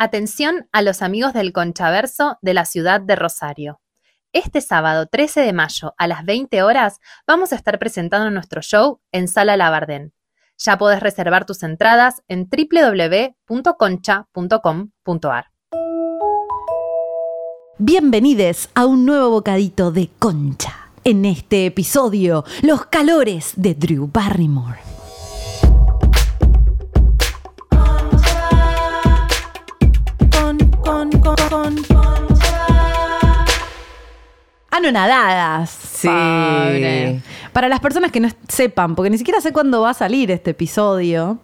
Atención a los amigos del Conchaverso de la ciudad de Rosario. Este sábado 13 de mayo a las 20 horas vamos a estar presentando nuestro show en Sala Labardén. Ya podés reservar tus entradas en www.concha.com.ar. Bienvenidos a un nuevo bocadito de concha. En este episodio, los calores de Drew Barrymore. Anonadadas. Sí. Pobre. Para las personas que no sepan, porque ni siquiera sé cuándo va a salir este episodio.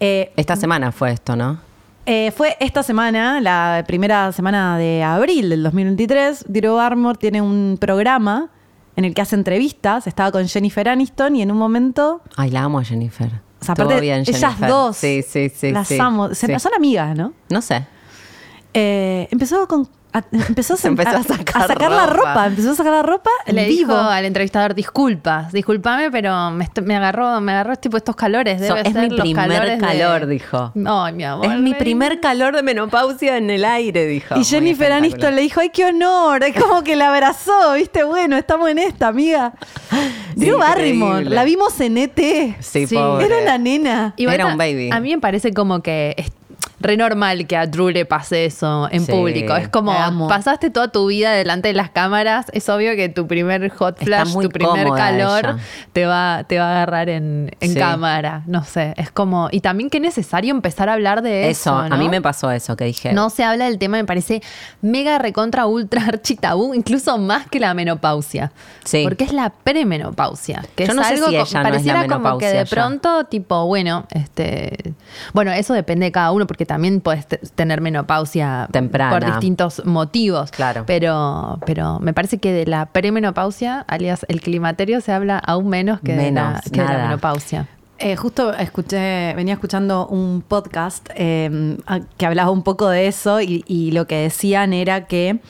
eh, Esta semana fue esto, ¿no? eh, fue esta semana, la primera semana de abril del 2023. Drew Barrymore tiene un programa en el que hace entrevistas. Estaba con Jennifer Aniston y en un momento. Ay, la amo a Jennifer. O sea, aparte, bien, ellas Jennifer. dos. Sí, sí, sí. las sí. amo. Sí. Son amigas, ¿no? No sé. Eh, empezó con. a- empezó, Se empezó a sacar la ropa. ropa. Empezó a sacar la ropa en Le vivo. dijo al entrevistador, disculpas, discúlpame, pero me, agarró, me agarró tipo estos calores. So- Debe es ser mi los primer de- calor, dijo. Ay, mi amor. Es mi primer calor de menopausia en el aire, dijo. Y Jennifer Aniston le dijo, ay, qué honor. Es como que la abrazó, viste, bueno, estamos en esta, amiga. Drew Barrymore, Increíble. la vimos en ET. Sí, Sí. pobre. Era una nena. Era un baby. A mí me parece como que es re normal que a Drew le pase eso en Sí, público. Es como, pasaste toda tu vida delante de las cámaras, es obvio que tu primer hot flash, tu primer calor ella. te va, te va a agarrar en, en Sí. cámara. No sé, es como... Y también que es necesario empezar a hablar de eso, Eso, a mí me pasó eso que dije. No se habla del tema, me parece mega recontra ultra archi tabú, incluso más que la menopausia. Sí. Porque es la premenopausia. Que Yo es no sé algo si co- ella no es la pareciera como que de ya. pronto, tipo, bueno, este. Bueno, eso depende de cada uno, porque también puedes te- tener menopausia Temprana. por distintos motivos. Claro. Pero, pero me parece que de la premenopausia, alias el climaterio, se habla aún menos que, de, la, Menos, que de la nada. menopausia. Eh, justo escuché, venía escuchando un podcast eh, a- que hablaba un poco de eso y, y lo que decían era que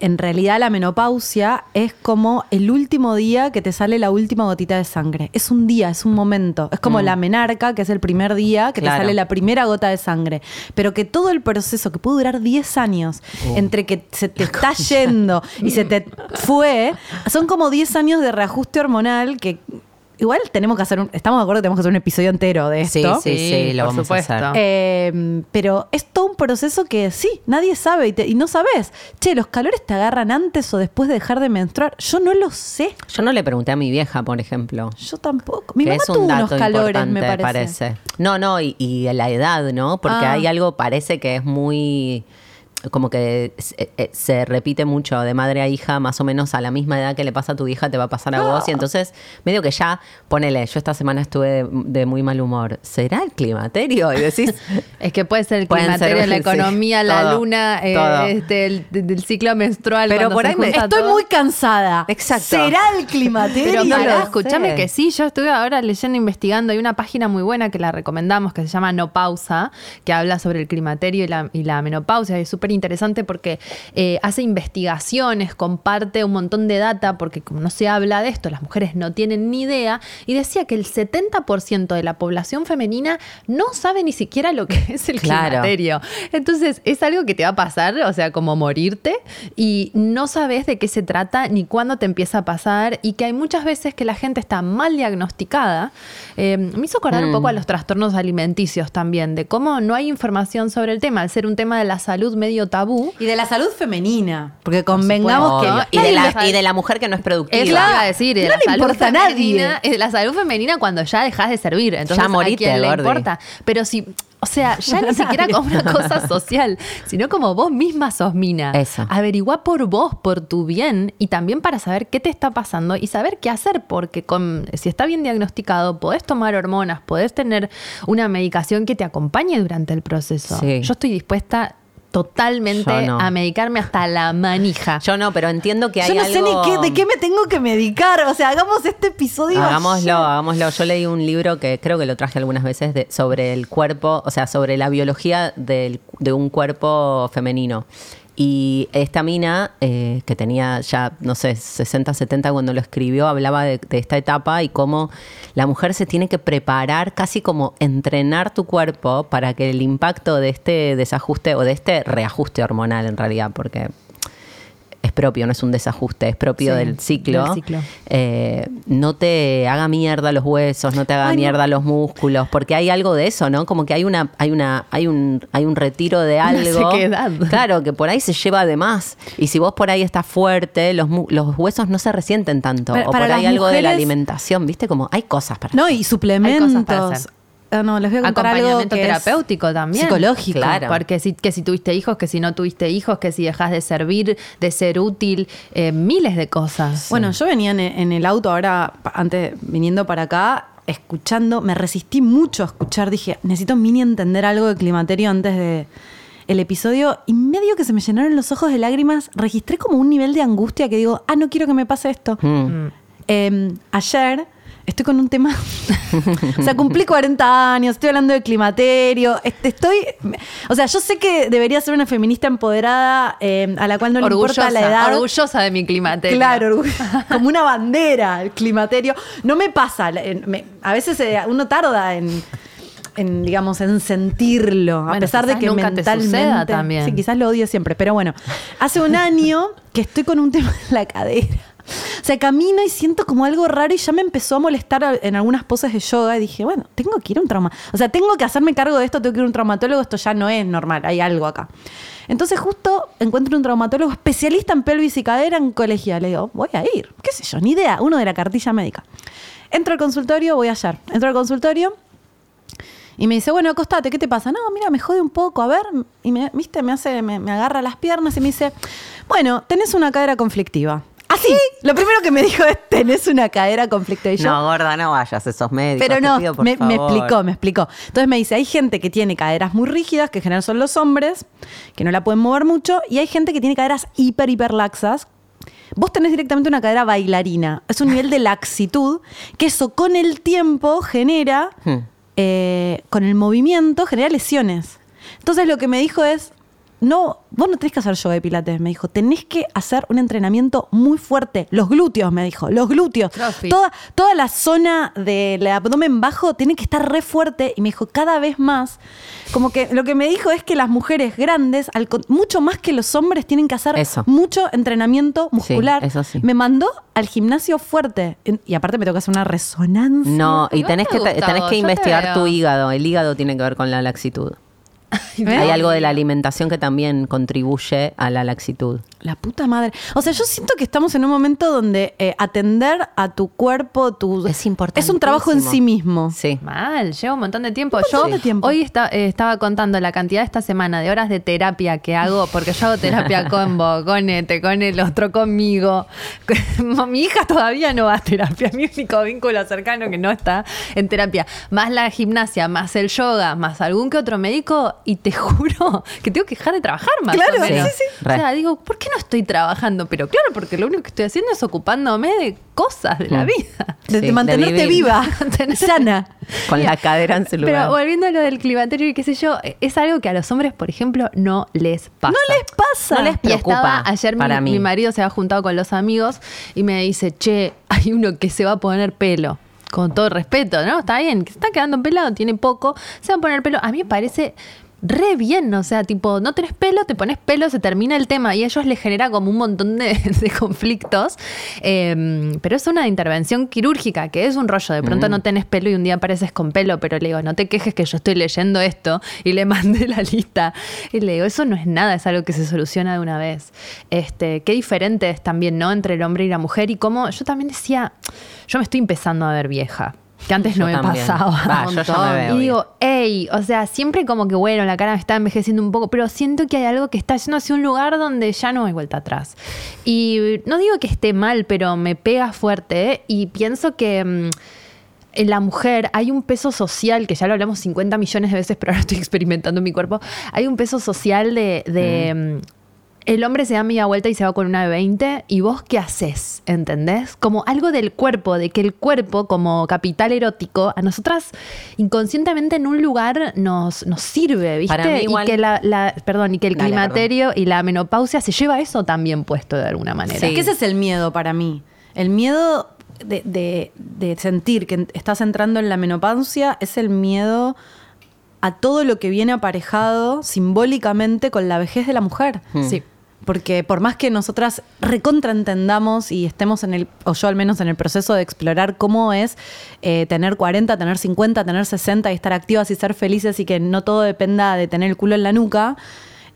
en realidad la menopausia es como el último día que te sale la última gotita de sangre. Es un día, es un momento. Es como la menarca, que es el primer día que Mm. Claro. te sale la primera gota de sangre. Pero que todo el proceso, que puede durar 10 años, Uh. entre que se te está yendo y se te fue, son como 10 años de reajuste hormonal que... Igual tenemos que hacer un, estamos de acuerdo que tenemos que hacer un episodio entero de Sí, esto. sí, sí, lo por vamos supuesto. a hacer. Eh, pero es todo un proceso que sí, nadie sabe y, te- y no sabes. Che, ¿los calores te agarran antes o después de dejar de menstruar? Yo no lo sé. Yo no le pregunté a mi vieja, por ejemplo. Yo tampoco. Mi que mamá es un tuvo dato unos calores, me parece. No, no, y, y la edad, ¿no? Porque Ah. hay algo, parece que es muy como que se, eh, se repite mucho de madre a hija, más o menos a la misma edad que le pasa a tu hija, te va a pasar a vos. Y entonces, medio que ya, ponele, yo esta semana estuve de, de muy mal humor. ¿Será el climaterio? Y decís, Es que puede ser el climaterio, ser, la sí, economía, la todo, luna, eh, todo. este, el, del ciclo menstrual. Pero por ahí me- Estoy todo. muy cansada. Exacto. ¿Será el climaterio? Pero no lo escúchame sé. que sí, yo estuve ahora leyendo, investigando, hay una página muy buena que la recomendamos que se llama No Pausa, que habla sobre el climaterio y la, y la menopausia, y es súper interesante porque eh, hace investigaciones, comparte un montón de data, porque como no se habla de esto, las mujeres no tienen ni idea, y decía que el 70% de la población femenina no sabe ni siquiera lo que es el Claro. climaterio. Entonces, es algo que te va a pasar, o sea, como morirte, y no sabes de qué se trata ni cuándo te empieza a pasar, y que hay muchas veces que la gente está mal diagnosticada. Eh, me hizo acordar un Mm. poco a los trastornos alimenticios también, de cómo no hay información sobre el tema, al ser un tema de la salud medio tabú. Y de la salud femenina. Porque convengamos que. Y, de la, le- y de la mujer que no es productiva. Es lo que iba a decir, y de No la le salud importa a nadie. femenina, de la salud femenina cuando ya dejas de servir. Entonces, Ya morite, ¿a quién le Gordi. importa? Pero si, o sea, ya ni siquiera como una cosa social, sino como vos misma sos mina. Eso. Averigua por vos, por tu bien, y también para saber qué te está pasando y saber qué hacer, porque con, si está bien diagnosticado, podés tomar hormonas, podés tener una medicación que te acompañe durante el proceso. Sí. Yo estoy dispuesta totalmente no. a medicarme hasta la manija. Yo no, pero entiendo que hay Yo no sé ni qué, de qué me tengo que medicar. O sea, hagamos este episodio. Hagámoslo, hagámoslo. Yo leí un libro que creo que lo traje algunas veces de- sobre el cuerpo, o sea, sobre la biología del- de un cuerpo femenino. Y esta mina, eh, que tenía ya, no sé, 60, 70 cuando lo escribió, hablaba de, de esta etapa y cómo la mujer se tiene que preparar, casi como entrenar tu cuerpo para que el impacto de este desajuste o de este reajuste hormonal en realidad, porque propio, no es un desajuste, es propio Sí, del ciclo. del ciclo. Eh, no te haga mierda los huesos, no te haga Ay, no. mierda los músculos, porque hay algo de eso, ¿no? Como que hay una, hay una, hay un, hay un retiro de algo. Claro, que por ahí se lleva de más. Y si vos por ahí estás fuerte, los, mu- los huesos no se resienten tanto. Para- o por ahí algo de la alimentación, ¿viste? Como hay cosas para No, y suplementos. para hacer. Ah, no, les voy a contar algo Acompañamiento que es terapéutico también. Psicológico. Claro. Porque si, que si tuviste hijos, que si no tuviste hijos, que si dejas de servir, de ser útil, eh, miles de cosas. Bueno, yo venía en, en el auto ahora, antes viniendo para acá, escuchando, me resistí mucho a escuchar, dije, necesito mini entender algo de climaterio antes de el episodio y medio que se me llenaron los ojos de lágrimas, registré como un nivel de angustia que digo, ah, no quiero que me pase esto. Mm. Eh, ayer estoy con un tema. o sea, cumplí 40 años, estoy hablando de climaterio. este, Estoy. O sea, yo sé que debería ser una feminista empoderada eh, a la cual no le orgullosa, importa la edad. orgullosa de mi climaterio. Claro, orgullo- como una bandera, el climaterio. No me pasa, me- a veces eh, uno tarda en, en, digamos, en sentirlo, a pesar de que nunca te mentalmente... suceda también. Sí, quizás lo odio siempre, pero bueno, hace un año que estoy con un tema en la cadera. O sea, camino y siento como algo raro y ya me empezó a molestar en algunas poses de yoga y dije, bueno, tengo que ir a un trauma. O sea, tengo que hacerme cargo de esto, tengo que ir a un traumatólogo, esto ya no es normal, hay algo acá. Entonces justo encuentro un traumatólogo especialista en pelvis y cadera en colegial. Le digo, voy a ir, qué sé yo, ni idea, uno de la cartilla médica. Entro al consultorio, voy ayer. Entro al consultorio y me dice, bueno, acostate, ¿qué te pasa? No, mira, me jode un poco, a ver. Y me, viste, me hace, me, me agarra las piernas y me dice, bueno, tenés una cadera conflictiva. Así, lo primero que me dijo es, tenés una cadera conflictiva. Y yo, No, gorda, no vayas, esos médicos. pero te no, pido, por me, me favor. explicó, me explicó. Entonces me dice, hay gente que tiene caderas muy rígidas, que en general son los hombres, que no la pueden mover mucho, y hay gente que tiene caderas hiper, hiper laxas. Vos tenés directamente una cadera bailarina. Es un nivel de laxitud que eso con el tiempo genera, Hmm. eh, con el movimiento, genera lesiones. Entonces lo que me dijo es, no, vos no tenés que hacer yoga de pilates, me dijo, tenés que hacer un entrenamiento muy fuerte. Los glúteos, me dijo, los glúteos. Crossfit. Toda, toda la zona del abdomen bajo tiene que estar re fuerte y me dijo cada vez más, como que lo que me dijo es que las mujeres grandes, al mucho más que los hombres, tienen que hacer Eso. mucho entrenamiento muscular. eso sí. Me mandó al gimnasio fuerte y aparte me toca hacer una resonancia. No, y tenés que, tenés que investigar tu hígado. El hígado tiene que ver con la laxitud. ¿Ves? Hay algo de la alimentación que también contribuye a la laxitud. La puta madre. O sea, yo siento que estamos en un momento donde eh, atender a tu cuerpo, tu Es Es un trabajo en sí mismo. Sí. Mal, lleva un montón de tiempo. Yo de tiempo. hoy está- eh, estaba contando la cantidad esta semana de horas de terapia que hago, porque yo hago terapia con vos, con este, con el otro, conmigo. Mi hija todavía no va a terapia, mi único vínculo cercano que no está en terapia. Más la gimnasia, más el yoga, más algún que otro médico, y te juro que tengo que dejar de trabajar más Claro, o menos. sí, sí, Re. O sea, digo, ¿por qué no estoy trabajando? Pero claro, porque lo único que estoy haciendo es ocupándome de cosas de la Mm. vida. De, Sí, de de mantenerte viva, sana. Con la cadera en su lugar. Pero volviendo a lo del climaterio y qué sé yo, es algo que a los hombres, por ejemplo, no les pasa. No les pasa. No les Y preocupa, estaba, ayer mi, para mí. mi marido se había juntado con los amigos y me dice, che, hay uno que se va a poner pelo. Con todo respeto, ¿no? Está bien, que se está quedando pelado, tiene poco, se va a poner pelo. A mí me parece re bien, o sea, tipo, no tenés pelo, te pones pelo, se termina el tema y a ellos les genera como un montón de, de conflictos. Eh, pero es una intervención quirúrgica, que es un rollo. De pronto no tenés pelo y un día apareces con pelo, pero le digo, no te quejes que yo estoy leyendo esto y le mandé la lista. Y le digo, eso no es nada, es algo que se soluciona de una vez. Este, qué diferente es también, ¿no? Entre el hombre y la mujer y cómo yo también decía, yo me estoy empezando a ver vieja. Que antes Yo no me también. pasaba. Va, yo ya me veo y digo, ey, o sea, siempre como que bueno, la cara me está envejeciendo un poco, pero siento que hay algo que está yendo hacia un lugar donde ya no hay vuelta atrás. Y no digo que esté mal, pero me pega fuerte ¿eh? y pienso que mm, en la mujer hay un peso social, que ya lo hablamos 50 millones de veces, pero ahora estoy experimentando en mi cuerpo, hay un peso social de... de, mm, el hombre se da media vuelta y se va con una de 20 y vos qué haces, ¿entendés? Como algo del cuerpo, de que el cuerpo como capital erótico a nosotras inconscientemente en un lugar nos, nos sirve, ¿viste? Para mí igual- Y que la, la- perdón, y que el Dale, climaterio y la menopausia se lleva eso también puesto de alguna manera. Sí. Es que ese es el miedo para mí. El miedo de, de- de sentir que estás entrando en la menopausia es el miedo a todo lo que viene aparejado simbólicamente con la vejez de la mujer. Sí. Porque por más que nosotras recontraentendamos y estemos en el, o yo al menos en el proceso de explorar cómo es eh, tener 40, tener 50, tener 60 y estar activas y ser felices y que no todo dependa de tener el culo en la nuca,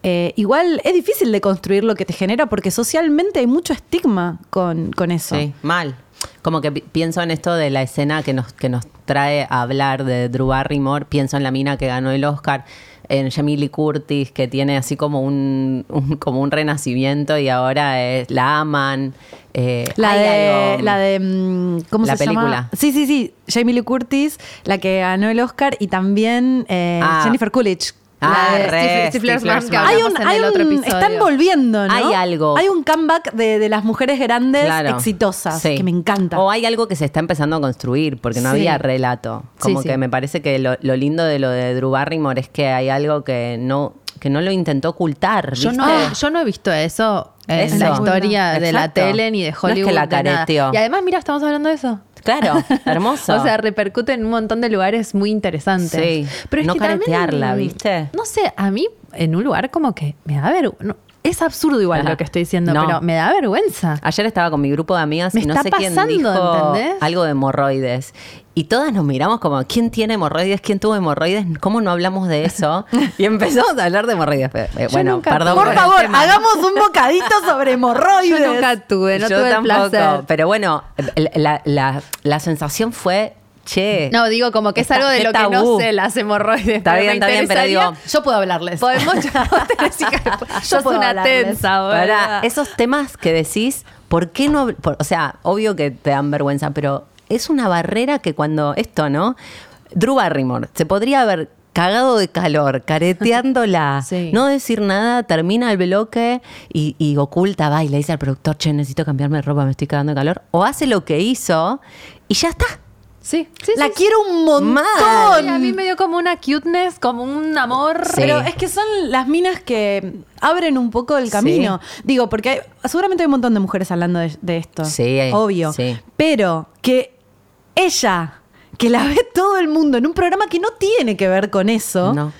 eh, igual es difícil de construir lo que te genera porque socialmente hay mucho estigma con, con eso. Sí, mal. Como que pi- pienso en esto de la escena que nos, que nos trae a hablar de Drew Barrymore, pienso en la mina que ganó el Oscar, en Jamie Lee Curtis, que tiene así como un, un- como un renacimiento y ahora es, la aman. eh, La hay de, la de, mm, ¿cómo La se llama? película. Sí, sí, sí, Jamie Lee Curtis, la que ganó el Oscar y también eh, Ah. Jennifer coolidge. Ah, La re, Stifler's Stifler's hay un, hay un- están volviendo, ¿no? Hay algo. Hay un comeback de, de las mujeres grandes Claro. exitosas Sí. que me encanta. O hay algo que se está empezando a construir, porque no Sí. había relato. Como Sí, que sí. me parece que lo, lo lindo de lo de Drew Barrymore es que hay algo que no, que no lo intentó ocultar. Yo no, yo no he visto eso en Eso. la historia de la tele ni de No es que Hollywood. la careteó. Y además, mira, estamos hablando de eso. Claro, hermoso. O sea, repercute en un montón de lugares muy interesantes. Sí. Pero es No que también, ¿viste? No sé, a mí en un lugar como que me da vergüenza. es absurdo igual Ajá. lo que estoy diciendo, No. pero me da vergüenza. Ayer estaba con mi grupo de amigas Me y no está sé quién pasando, dijo ¿entendés? algo de hemorroides. Y todas nos miramos como, ¿quién tiene hemorroides? ¿Quién tuvo hemorroides? ¿Cómo no hablamos de eso? y empezamos a hablar de hemorroides. Eh, Bueno, nunca perdón. Por favor, hagamos un bocadito sobre hemorroides. Yo nunca tuve, no Yo tuve el tampoco, placer. Pero bueno, la, la- la sensación fue, che. No, digo como que es Está- algo de lo que no sé, las hemorroides. Está bien, está bien, pero digo- Yo puedo hablarles. Podemos. Yo puedo una tensa. Para esos temas que decís, ¿por qué no? por- o sea, obvio que te dan vergüenza, pero es una barrera que cuando esto, ¿no? Drew Barrymore se podría haber cagado de calor, careteándola, Sí. no decir nada, termina el bloque y, y oculta, va y le dice al productor, che, necesito cambiarme de ropa, me estoy cagando de calor, o hace lo que hizo y ya está. Sí, sí, La sí, quiero un montón. A mí me dio como una cuteness, como un amor. Pero es que son las minas que abren un poco el camino. Digo, porque hay- seguramente hay un montón de mujeres hablando de, de esto. Sí, Obvio. sí. Pero que ella, que la ve todo el mundo en un programa que no tiene que ver con eso, No.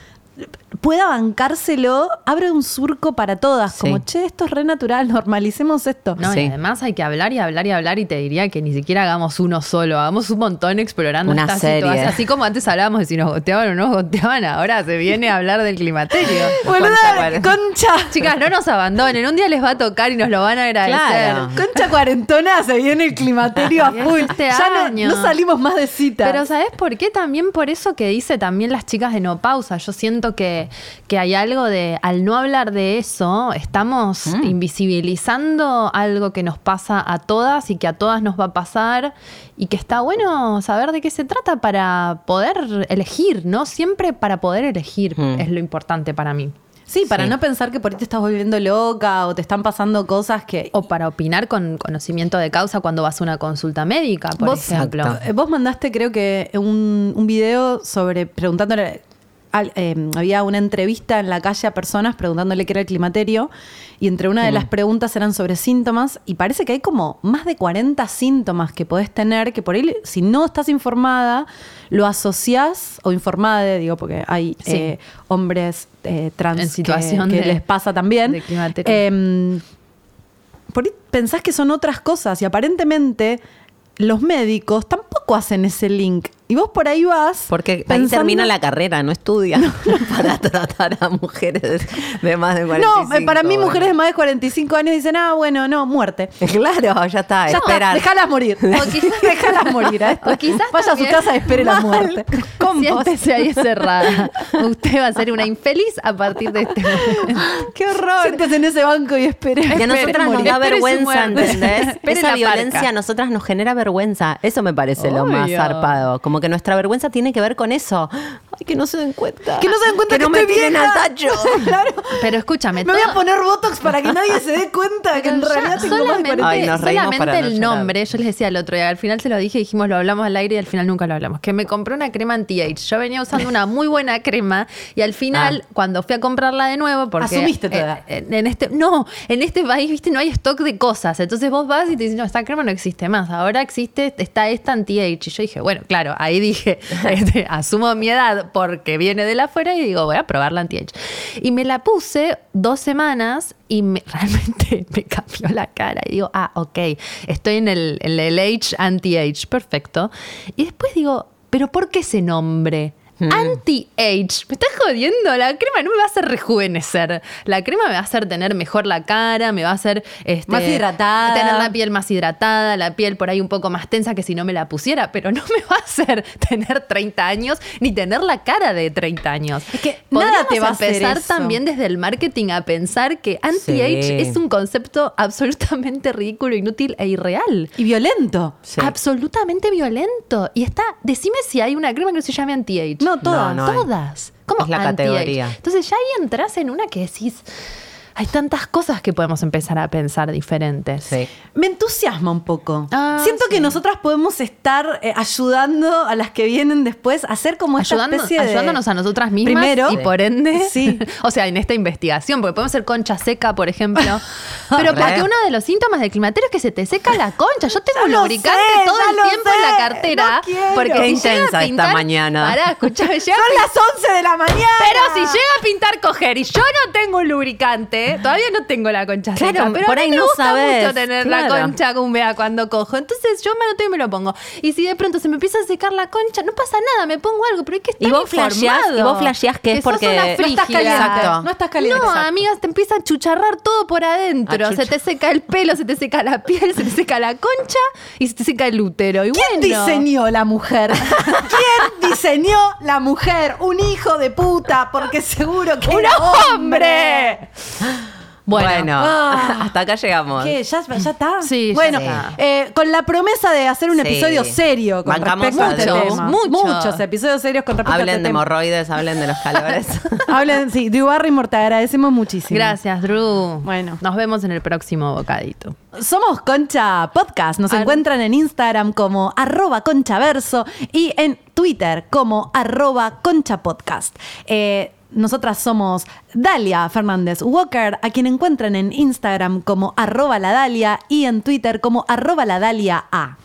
Pueda bancárselo, abre un surco para todas. Sí. Como, che, esto es re natural, normalicemos esto. No, Sí. y además hay que hablar y hablar y hablar y te diría que ni siquiera hagamos uno solo, hagamos un montón explorando Una esta serie. situación. Así como antes hablábamos de si nos goteaban o no nos goteaban, ahora se viene a hablar del climaterio. Boluda, concha. Chicas, no nos abandonen, un día les va a tocar y nos lo van a agradecer. Claro. Concha cuarentona, se viene el climaterio a Y es full. este ya no- año. no, salimos más de citas. Pero ¿sabes por qué? También por eso que dice también las chicas de No Pausa. Yo siento que, que hay algo de, al no hablar de eso, estamos Mm. invisibilizando algo que nos pasa a todas y que a todas nos va a pasar y que está bueno saber de qué se trata para poder elegir, ¿no? Siempre para poder elegir Mm. es lo importante para mí. Sí, para Sí. no pensar que por ahí te estás volviendo loca o te están pasando cosas que... O para opinar con conocimiento de causa cuando vas a una consulta médica, por vos, ejemplo. Exacto. eh, vos mandaste creo que un, un video sobre preguntándole... al- eh, había una entrevista en la calle a personas preguntándole qué era el climaterio y entre una de las preguntas eran sobre síntomas y parece que hay como más de 40 síntomas que podés tener que por ahí si no estás informada lo asociás o informada digo porque hay Sí. eh, hombres eh, trans En que- situación que, de- les pasa también de. Em, por ahí pensás que son otras cosas y aparentemente los médicos tampoco hacen ese link. Y vos por ahí vas. Porque ahí termina la carrera, no estudia para tratar a mujeres de más de 45. No, eh, para mí, bueno. mujeres de más de 45 años dicen, ah, bueno, no, muerte. Claro, ya está, Ya esperar. déjalas morir. déjalas morir. a estas. O quizás Vaya a su casa y espere la muerte. Siéntese ahí cerrada. Usted va a ser una infeliz a partir de este momento. ¡Qué horror! Siéntese en ese banco y espere. Que a nosotras nos morir. da Espere su vergüenza. ¿entendés? Espere Esa violencia a nosotras nos genera vergüenza. Eso me parece lo más zarpado. Como que nuestra vergüenza tiene que ver con eso. Ay, que no se den cuenta. Que no se den cuenta que, no me estoy tiren al tacho. claro. Pero escúchame, Me voy a poner Botox para que nadie se dé cuenta que en Pero realidad tengo más de solamente, 40. Ay, solamente para no el llorar. nombre, yo les decía el otro día, al final se lo dije, dijimos lo hablamos al aire y al final nunca lo hablamos, que me compré una crema anti-age. Yo venía usando una muy buena crema y al final, cuando fui a comprarla de nuevo, porque... Asumiste tu eh. En, en este, no, en este país, viste, no hay stock de cosas. Entonces vos vas y te dicen, no, esta crema no existe más. Ahora existe, está esta anti-age. Y yo dije, bueno, claro, ahí dije, este, asumo mi edad porque viene de la afuera y digo, voy a probar la anti-age. Y me la puse dos semanas y me- realmente me cambió la cara. Y digo, ah, ok, estoy en el, en el age anti-age, perfecto. Y después digo, ¿pero por qué ese nombre? Anti-age. ¿Me estás jodiendo? La crema no me va a hacer rejuvenecer. La crema me va a hacer tener mejor la cara, me va a hacer este, Más hidratada. Tener la piel más hidratada, la piel por ahí un poco más tensa que si no me la pusiera, pero no me va a hacer tener 30 años ni tener la cara de 30 años. Es que nada te va a empezar también desde el marketing a pensar que anti-age Sí. es un concepto absolutamente ridículo, inútil e irreal. Y violento. Sí. Absolutamente violento. Y está, decime si hay una crema que no se llame anti-age. No, todas. No, no hay. Todas. ¿Cómo Es la categoría. Entonces ya ahí entras en una que decís, hay tantas cosas que podemos empezar a pensar diferentes. Sí. Me entusiasma un poco. Ah, Siento sí. que nosotras podemos estar eh, ayudando a las que vienen después a hacer como esta Ayudando- especie de... ayudándonos a nosotras mismas Primero. y por ende, Sí. o sea, en esta investigación, porque podemos ser concha seca, por ejemplo, pero porque uno de los síntomas del climaterio es que se te seca la concha. Yo tengo Ya lubricante sé, todo el tiempo en la cartera, no porque Qué si llega a intensa esta pintar, mañana. Pará, a Son las 11 de la mañana. Pero si llega a pintar coger y yo no tengo un lubricante, todavía no tengo la concha Claro, seca, pero por a mí ahí me no gusta sabes, mucho tener la concha húmeda cuando cojo. Entonces yo me lo tengo y me lo pongo. Y si de pronto se me empieza a secar la concha, no pasa nada, me pongo algo, pero hay que estar Y vos flasheás- y vos flasheás que es sos porque- una No estás caliente. Exacto. No estás caliente. No, Exacto. amigas, te empieza a chucharrar todo por adentro. A Se te seca el pelo, se te seca la piel, se te seca la concha y se te seca el útero. Y ¿Quién bueno, diseñó la mujer? ¿Quién diseñó la mujer? Un hijo de puta, porque seguro que ¡Un era hombre! Bueno, Bueno, Ah. hasta acá llegamos. ¿Qué? ¿Ya, ya está? Sí, ya Bueno, está. eh, con la promesa de hacer un Sí. episodio serio con Bancamos respecto a este a tema. Mucho. Muchos episodios serios con respecto a Hablen este de tema. hemorroides, hablen de los calores. Hablen, sí. Drew Barrymore, te agradecemos muchísimo. Gracias, Drew. Bueno. Nos vemos en el próximo bocadito. Somos Concha Podcast. Nos Ar- encuentran en Instagram como arroba conchaverso y en Twitter como arroba conchapodcast. Eh, nosotras somos Dalia Fernández Walker, a quien encuentran en Instagram como arroba la Dalia y en Twitter como arroba la Dalia A.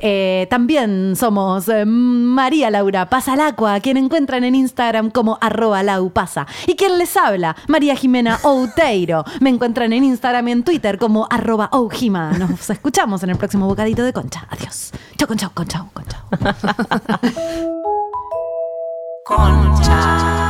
Eh, también somos eh, María Laura Pasalacua, a quien encuentran en Instagram como arroba laupasa. Y quien les habla, María Jimena Outeiro. Me encuentran en Instagram y en Twitter como arroba oujima. Nos escuchamos en el próximo bocadito de concha. Adiós. Chau, concha, concha, concha. Concha.